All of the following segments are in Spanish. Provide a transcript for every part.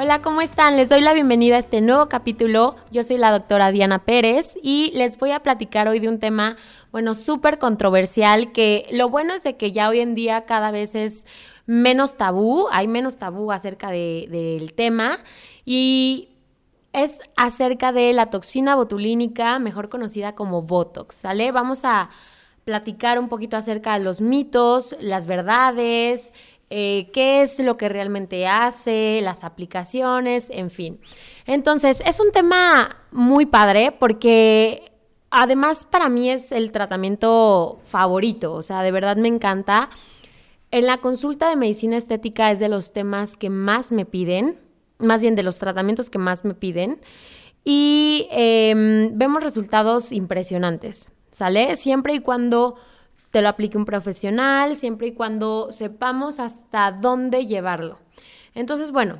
Hola, ¿cómo están? Les doy la bienvenida a este nuevo capítulo. Yo soy la doctora Diana Pérez y les voy a platicar hoy de un tema, bueno, súper controversial, que lo bueno es de que ya hoy en día cada vez es menos tabú, hay menos tabú acerca del tema y es acerca de la toxina botulínica, mejor conocida como Botox, ¿sale? Vamos a platicar un poquito acerca de los mitos, las verdades, eh, qué es lo que realmente hace, las aplicaciones, en fin. Entonces, es un tema muy padre porque además para mí es el tratamiento favorito, o sea, de verdad me encanta. En la consulta de medicina estética es de los temas que más me piden, más bien de los tratamientos que más me piden, y em, vemos resultados impresionantes, ¿sale? Siempre y cuando te lo aplique un profesional, siempre y cuando sepamos hasta dónde llevarlo. Entonces, bueno,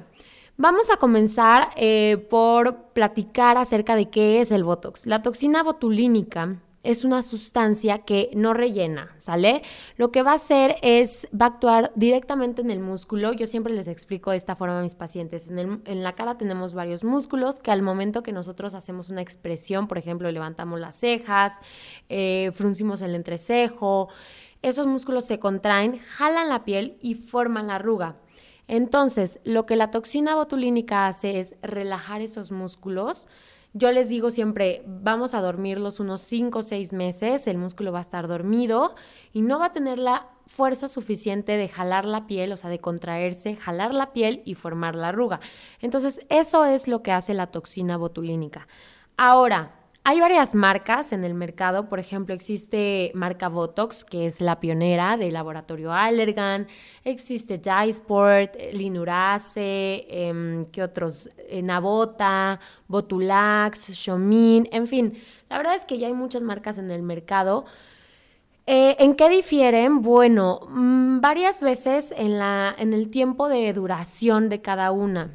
vamos a comenzar eh, por platicar acerca de qué es el Botox. La toxina botulínica es una sustancia que no rellena, ¿sale? Lo que va a hacer es, va a actuar directamente en el músculo. Yo siempre les explico de esta forma a mis pacientes. En, la cara tenemos varios músculos que al momento que nosotros hacemos una expresión, por ejemplo, levantamos las cejas, eh, fruncimos el entrecejo, esos músculos se contraen, jalan la piel y forman la arruga. Entonces, lo que la toxina botulínica hace es relajar esos músculos, yo les digo siempre, vamos a dormirlos unos 5 o 6 meses, el músculo va a estar dormido y no va a tener la fuerza suficiente de jalar la piel, o sea, de contraerse, jalar la piel y formar la arruga. Entonces, eso es lo que hace la toxina botulínica. Ahora, hay varias marcas en el mercado, por ejemplo, existe marca Botox, que es la pionera del laboratorio Allergan, existe Dysport, Linurace, eh, ¿qué otros? Eh, Nabota, Botulax, Xomin, en fin, la verdad es que ya hay muchas marcas en el mercado. Eh, ¿En qué difieren? Bueno, mm, varias veces en, la, en el tiempo de duración de cada una.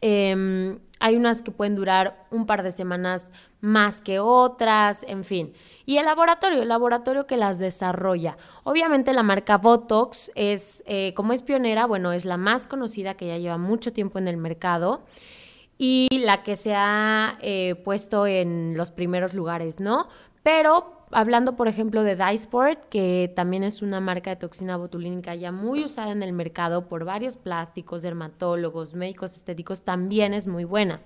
Em, hay unas que pueden durar un par de semanas más que otras, en fin. Y el laboratorio, el laboratorio que las desarrolla. Obviamente la marca Botox es, eh, como es pionera, bueno, es la más conocida que ya lleva mucho tiempo en el mercado y la que se ha eh, puesto en los primeros lugares, ¿no? Pero hablando, por ejemplo, de Dysport, que también es una marca de toxina botulínica ya muy usada en el mercado por varios plásticos, dermatólogos, médicos estéticos, también es muy buena.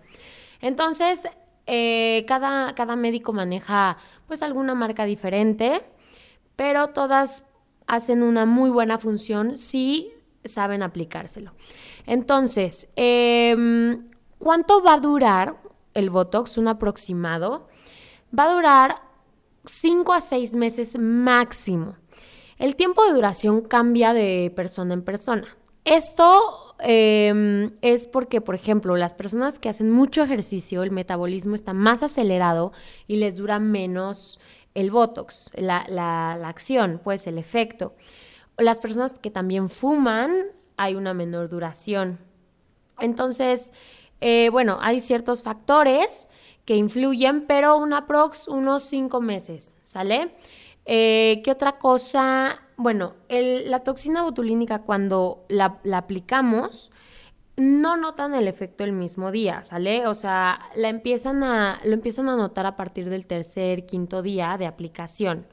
Entonces, eh, cada, cada médico maneja pues alguna marca diferente, pero todas hacen una muy buena función si saben aplicárselo. Entonces, em, ¿cuánto va a durar el Botox? Un aproximado. Va a durar 5 a 6 meses máximo. El tiempo de duración cambia de persona en persona. Esto em, es porque, por ejemplo, las personas que hacen mucho ejercicio, el metabolismo está más acelerado y les dura menos el Botox, la, la acción, pues el efecto. Las personas que también fuman, hay una menor duración. Entonces, eh, bueno, hay ciertos factores que influyen, pero una prox unos cinco meses, ¿sale? Eh, ¿Qué otra cosa? Bueno, la toxina botulínica cuando la, aplicamos, no notan el efecto el mismo día, ¿sale? O sea, la empiezan a, lo empiezan a notar a partir del tercer, quinto día de aplicación.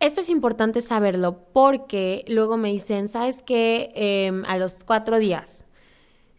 Esto es importante saberlo porque luego me dicen, ¿sabes qué? Em, a los cuatro días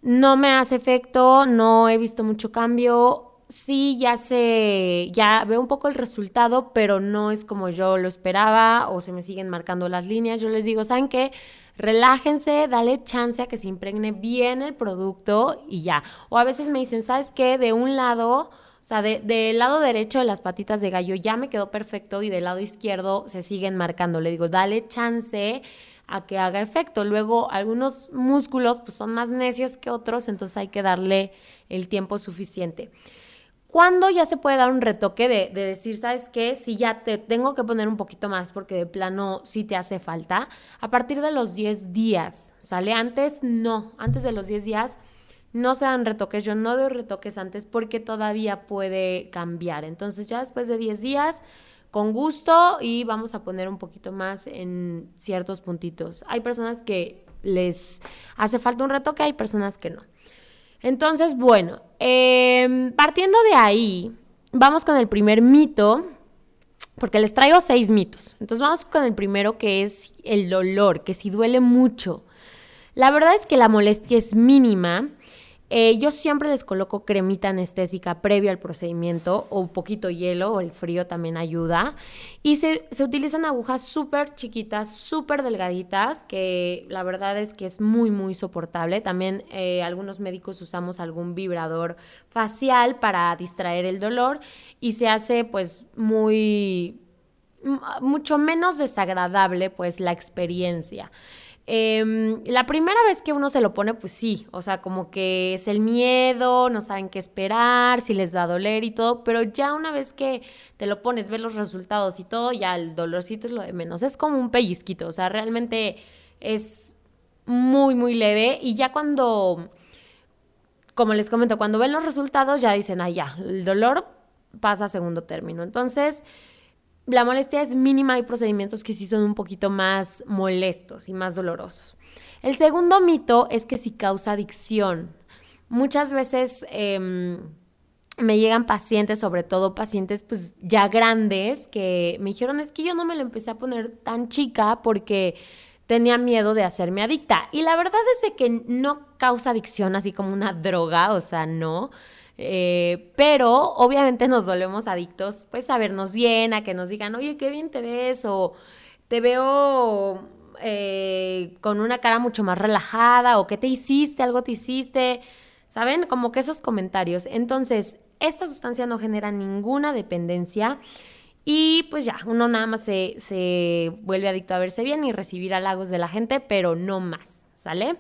no me hace efecto, no he visto mucho cambio, sí ya sé, ya veo un poco el resultado, pero no es como yo lo esperaba o se me siguen marcando las líneas. Yo les digo, ¿saben qué? Relájense, dale chance a que se impregne bien el producto y ya. O a veces me dicen, ¿sabes qué? De un lado, o sea, del lado derecho de las patitas de gallo ya me quedó perfecto y del lado izquierdo se siguen marcando. Le digo, dale chance a que haga efecto. Luego, algunos músculos pues, son más necios que otros, entonces hay que darle el tiempo suficiente. ¿Cuándo ya se puede dar un retoque de, decir, sabes qué? Si ya te tengo que poner un poquito más porque de plano sí te hace falta. A partir de los 10 días, ¿sale? Antes no, antes de los 10 días no se dan retoques. Yo no doy retoques antes porque todavía puede cambiar. Entonces ya después de 10 días, con gusto y vamos a poner un poquito más en ciertos puntitos. Hay personas que les hace falta un retoque, hay personas que no. Entonces, bueno, em, partiendo de ahí, vamos con el primer mito, porque les traigo seis mitos. Entonces vamos con el primero que es el dolor, que si duele mucho. La verdad es que la molestia es mínima eh, yo siempre les coloco cremita anestésica previo al procedimiento o un poquito hielo o el frío también ayuda. Y se, utilizan agujas súper chiquitas, súper delgaditas, que la verdad es que es muy, muy soportable. También eh, algunos médicos usamos algún vibrador facial para distraer el dolor y se hace pues muy mucho menos desagradable pues la experiencia. Em, la primera vez que uno se lo pone, pues sí, o sea, como que es el miedo, no saben qué esperar, si les va a doler y todo, pero ya una vez que te lo pones, ves los resultados y todo, ya el dolorcito es lo de menos. Es como un pellizquito, o sea, realmente es muy, muy leve y ya cuando, como les comento, cuando ven los resultados ya dicen, ah, ya, el dolor pasa a segundo término. Entonces, la molestia es mínima, hay procedimientos que sí son un poquito más molestos y más dolorosos. El segundo mito es que sí causa adicción. Muchas veces em, me llegan pacientes, sobre todo pacientes pues ya grandes, que me dijeron es que yo no me lo empecé a poner tan chica porque tenía miedo de hacerme adicta. Y la verdad es que no causa adicción así como una droga, o sea, no. Eh, pero obviamente nos volvemos adictos, pues a vernos bien, a que nos digan, oye, qué bien te ves, o te veo eh, con una cara mucho más relajada, o qué te hiciste, algo te hiciste, ¿saben? Como que esos comentarios. Entonces, esta sustancia no genera ninguna dependencia. Y pues ya, uno nada más se, se vuelve adicto a verse bien y recibir halagos de la gente, pero no más, ¿sale?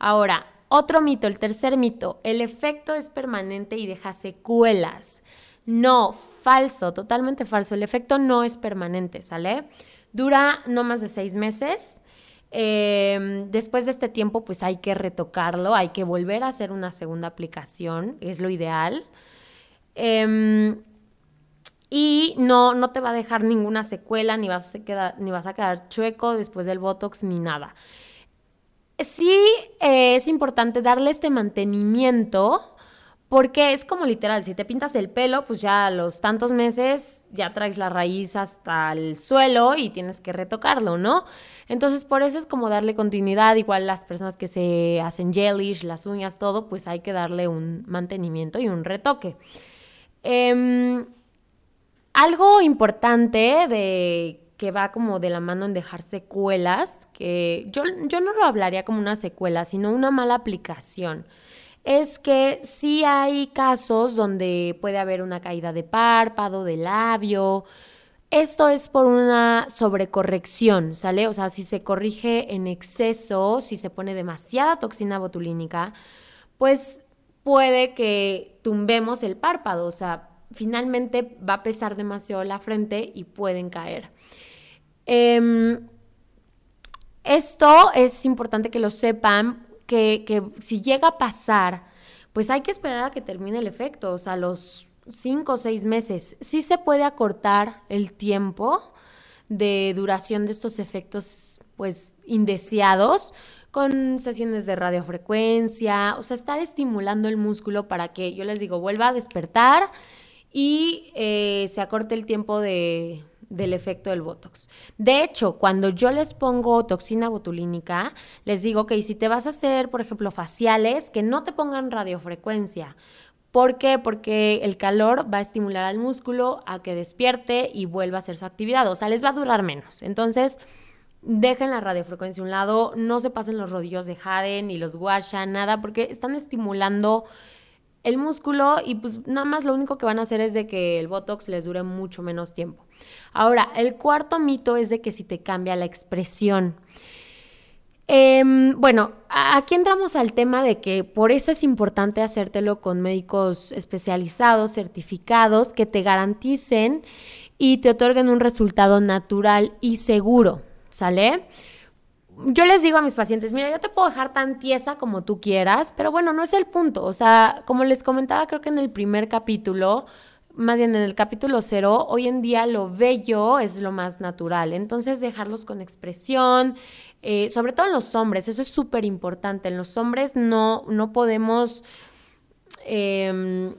Ahora, otro mito, el tercer mito, el efecto es permanente y deja secuelas. No, falso, totalmente falso. El efecto no es permanente, ¿sale? Dura no más de seis meses. Em, después de este tiempo, pues hay que retocarlo, hay que volver a hacer una segunda aplicación, es lo ideal. Em, y no, no te va a dejar ninguna secuela, ni vas, a quedar, ni vas a quedar chueco después del Botox, ni nada sí eh, es importante darle este mantenimiento porque es como literal, si te pintas el pelo, pues ya a los tantos meses ya traes la raíz hasta el suelo y tienes que retocarlo, ¿no? Entonces por eso es como darle continuidad, igual las personas que se hacen gelish, las uñas, todo, pues hay que darle un mantenimiento y un retoque. Em, algo importante de que va como de la mano en dejar secuelas, que yo, yo no lo hablaría como una secuela, sino una mala aplicación. Es que sí hay casos donde puede haber una caída de párpado, de labio. Esto es por una sobrecorrección, ¿sale? O sea, si se corrige en exceso, si se pone demasiada toxina botulínica, pues puede que tumbemos el párpado, o sea, finalmente va a pesar demasiado la frente y pueden caer. Em, esto es importante que lo sepan, que, si llega a pasar, pues hay que esperar a que termine el efecto, o sea, los cinco o seis meses. Sí se puede acortar el tiempo de duración de estos efectos, pues, indeseados con sesiones de radiofrecuencia, o sea, estar estimulando el músculo para que, yo les digo, vuelva a despertar y eh, se acorte el tiempo de, del efecto del Botox. De hecho, cuando yo les pongo toxina botulínica, les digo que si te vas a hacer, por ejemplo, faciales, que no te pongan radiofrecuencia. ¿Por qué? Porque el calor va a estimular al músculo a que despierte y vuelva a hacer su actividad. O sea, les va a durar menos. Entonces, dejen la radiofrecuencia a un lado, no se pasen los rodillos de Jade ni los guasha, nada, porque están estimulando el músculo y pues nada más lo único que van a hacer es de que el Botox les dure mucho menos tiempo. Ahora, el cuarto mito es de que si te cambia la expresión. Em, bueno, aquí entramos al tema de que por eso es importante hacértelo con médicos especializados, certificados, que te garanticen y te otorguen un resultado natural y seguro, ¿sale? Yo les digo a mis pacientes, mira, yo te puedo dejar tan tiesa como tú quieras, pero bueno, no es el punto. O sea, como les comentaba, creo que en el primer capítulo, más bien en el capítulo cero, hoy en día lo bello es lo más natural. Entonces, dejarlos con expresión, eh, sobre todo en los hombres, eso es súper importante. En los hombres no, no podemos em,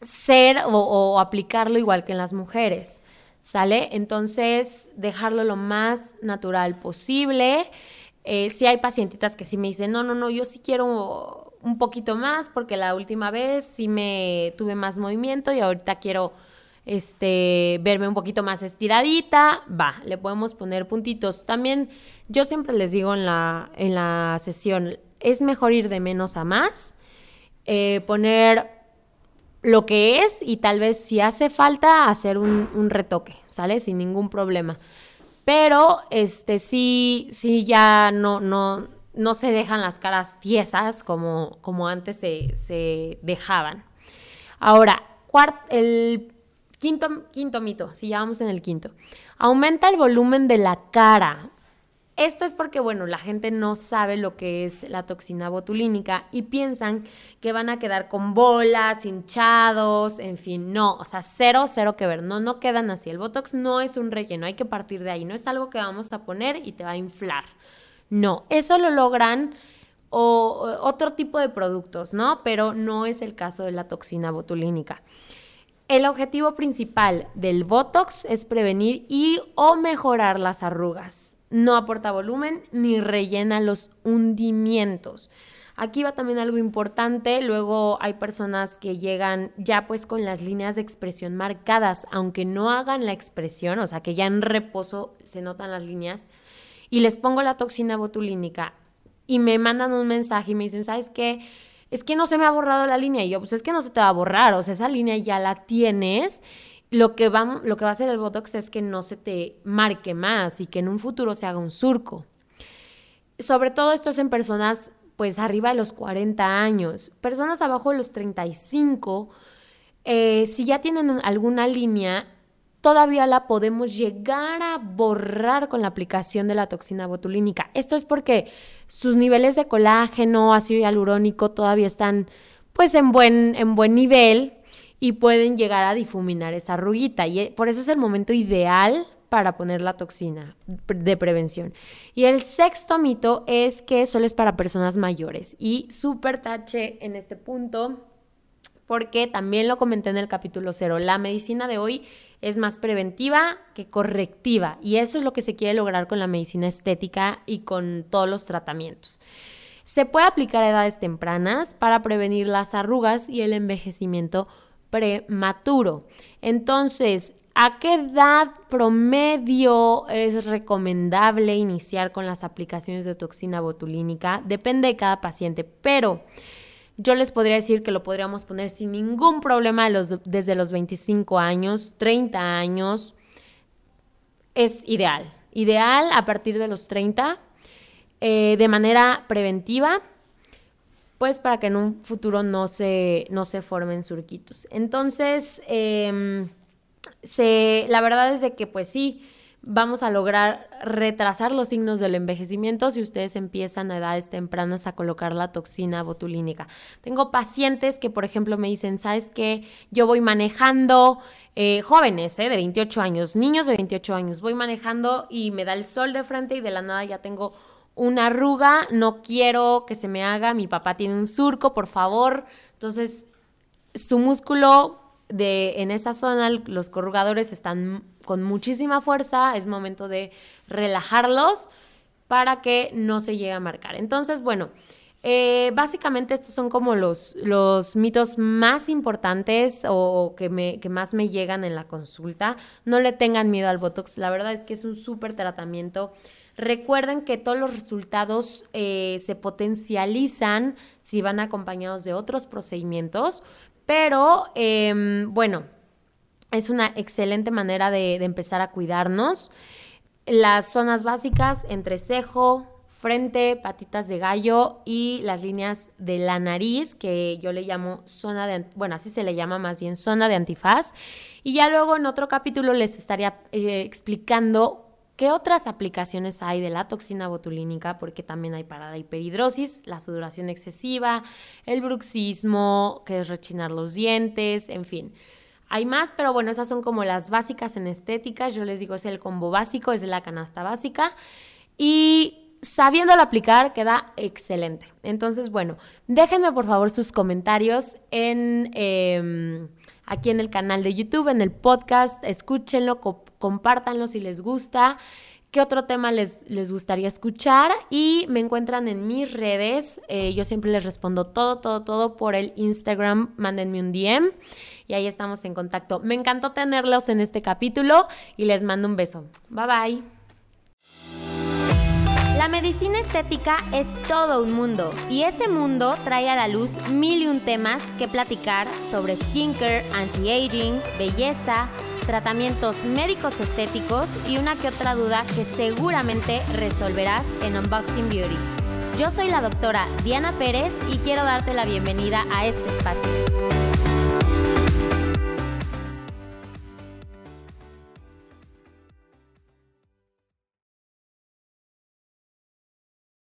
ser o, aplicarlo igual que en las mujeres, ¿sale? Entonces, dejarlo lo más natural posible. Eh, si hay pacientitas que sí me dicen, no, no, no, yo sí quiero un poquito más porque la última vez sí me tuve más movimiento y ahorita quiero este, verme un poquito más estiradita, va, le podemos poner puntitos. También yo siempre les digo en la, en la sesión, es mejor ir de menos a más, eh, poner lo que es y tal vez si hace falta hacer un, retoque, ¿sale? Sin ningún problema. Pero este sí, sí ya no, no, no se dejan las caras tiesas como, como antes se, dejaban. Ahora, el quinto, quinto mito, si ya vamos en el quinto, aumenta el volumen de la cara. Esto es porque, bueno, la gente no sabe lo que es la toxina botulínica y piensan que van a quedar con bolas, hinchados, en fin, no, o sea, cero, cero que ver, no, no quedan así. El Botox no es un relleno, hay que partir de ahí, no es algo que vamos a poner y te va a inflar. No, eso lo logran o, otro tipo de productos, ¿no? Pero no es el caso de la toxina botulínica. El objetivo principal del Botox es prevenir y o mejorar las arrugas. No aporta volumen ni rellena los hundimientos. Aquí va también algo importante, luego hay personas que llegan ya pues con las líneas de expresión marcadas, aunque no hagan la expresión, o sea que ya en reposo se notan las líneas, y les pongo la toxina botulínica y me mandan un mensaje y me dicen, ¿sabes qué? Es que no se me ha borrado la línea. Y yo, pues es que no se te va a borrar, o sea, esa línea ya la tienes. Lo que, va, lo que va a hacer el Botox es que no se te marque más y que en un futuro se haga un surco. Sobre todo esto es en personas pues arriba de los 40 años. Personas abajo de los 35, eh, si ya tienen alguna línea, todavía la podemos llegar a borrar con la aplicación de la toxina botulínica. Esto es porque sus niveles de colágeno, ácido hialurónico todavía están pues en buen, en buen nivel y pueden llegar a difuminar esa arruguita. Y eh, por eso es el momento ideal para poner la toxina de prevención. Y el sexto mito es que solo es para personas mayores. Y súper tache en este punto, porque también lo comenté en el capítulo cero, la medicina de hoy es más preventiva que correctiva y eso es lo que se quiere lograr con la medicina estética y con todos los tratamientos. Se puede aplicar a edades tempranas para prevenir las arrugas y el envejecimiento prematuro. Entonces, ¿a qué edad promedio es recomendable iniciar con las aplicaciones de toxina botulínica? Depende de cada paciente, pero yo les podría decir que lo podríamos poner sin ningún problema desde los 25 años, 30 años. Es ideal. Ideal a partir de los 30, eh, de manera preventiva, pues para que en un futuro no se, no se formen surquitos. Entonces, em, la verdad es de que pues sí, vamos a lograr retrasar los signos del envejecimiento si ustedes empiezan a edades tempranas a colocar la toxina botulínica. Tengo pacientes que, por ejemplo, me dicen, ¿sabes qué? Yo voy manejando, eh, jóvenes eh, de 28 años, niños de 28 años, voy manejando y me da el sol de frente y de la nada ya tengo una arruga, no quiero que se me haga, mi papá tiene un surco, por favor. Entonces, su músculo de en esa zona los corrugadores están con muchísima fuerza, es momento de relajarlos para que no se llegue a marcar. Entonces, bueno, eh, básicamente estos son como los, los mitos más importantes o que, me, que más me llegan en la consulta. No le tengan miedo al Botox, la verdad es que es un súper tratamiento. Recuerden que todos los resultados eh, se potencializan si van acompañados de otros procedimientos, pero em, bueno, es una excelente manera de, empezar a cuidarnos. Las zonas básicas, entre cejo, frente, patitas de gallo y las líneas de la nariz, que yo le llamo zona de, bueno, así se le llama más bien zona de antifaz. Y ya luego en otro capítulo les estaría eh, explicando ¿Qué otras aplicaciones hay de la toxina botulínica? Porque también hay para la hiperhidrosis, la sudoración excesiva, el bruxismo, que es rechinar los dientes, en fin. Hay más, pero bueno, esas son como las básicas en estéticas. Yo les digo, es el combo básico, es la canasta básica. Y sabiéndolo aplicar, queda excelente. Entonces, bueno, déjenme por favor sus comentarios en, em, aquí en el canal de YouTube, en el podcast. Escúchenlo, compártanlo si les gusta. ¿Qué otro tema les, les gustaría escuchar? Y me encuentran en mis redes. Eh, yo siempre les respondo todo, todo, todo por el Instagram. Mándenme un DM y ahí estamos en contacto. Me encantó tenerlos en este capítulo y les mando un beso. Bye bye. La medicina estética es todo un mundo y ese mundo trae a la luz mil y un temas que platicar sobre skincare, anti-aging, belleza, tratamientos médicos estéticos y una que otra duda que seguramente resolverás en Unboxing Beauty. Yo soy la doctora Diana Pérez y quiero darte la bienvenida a este espacio.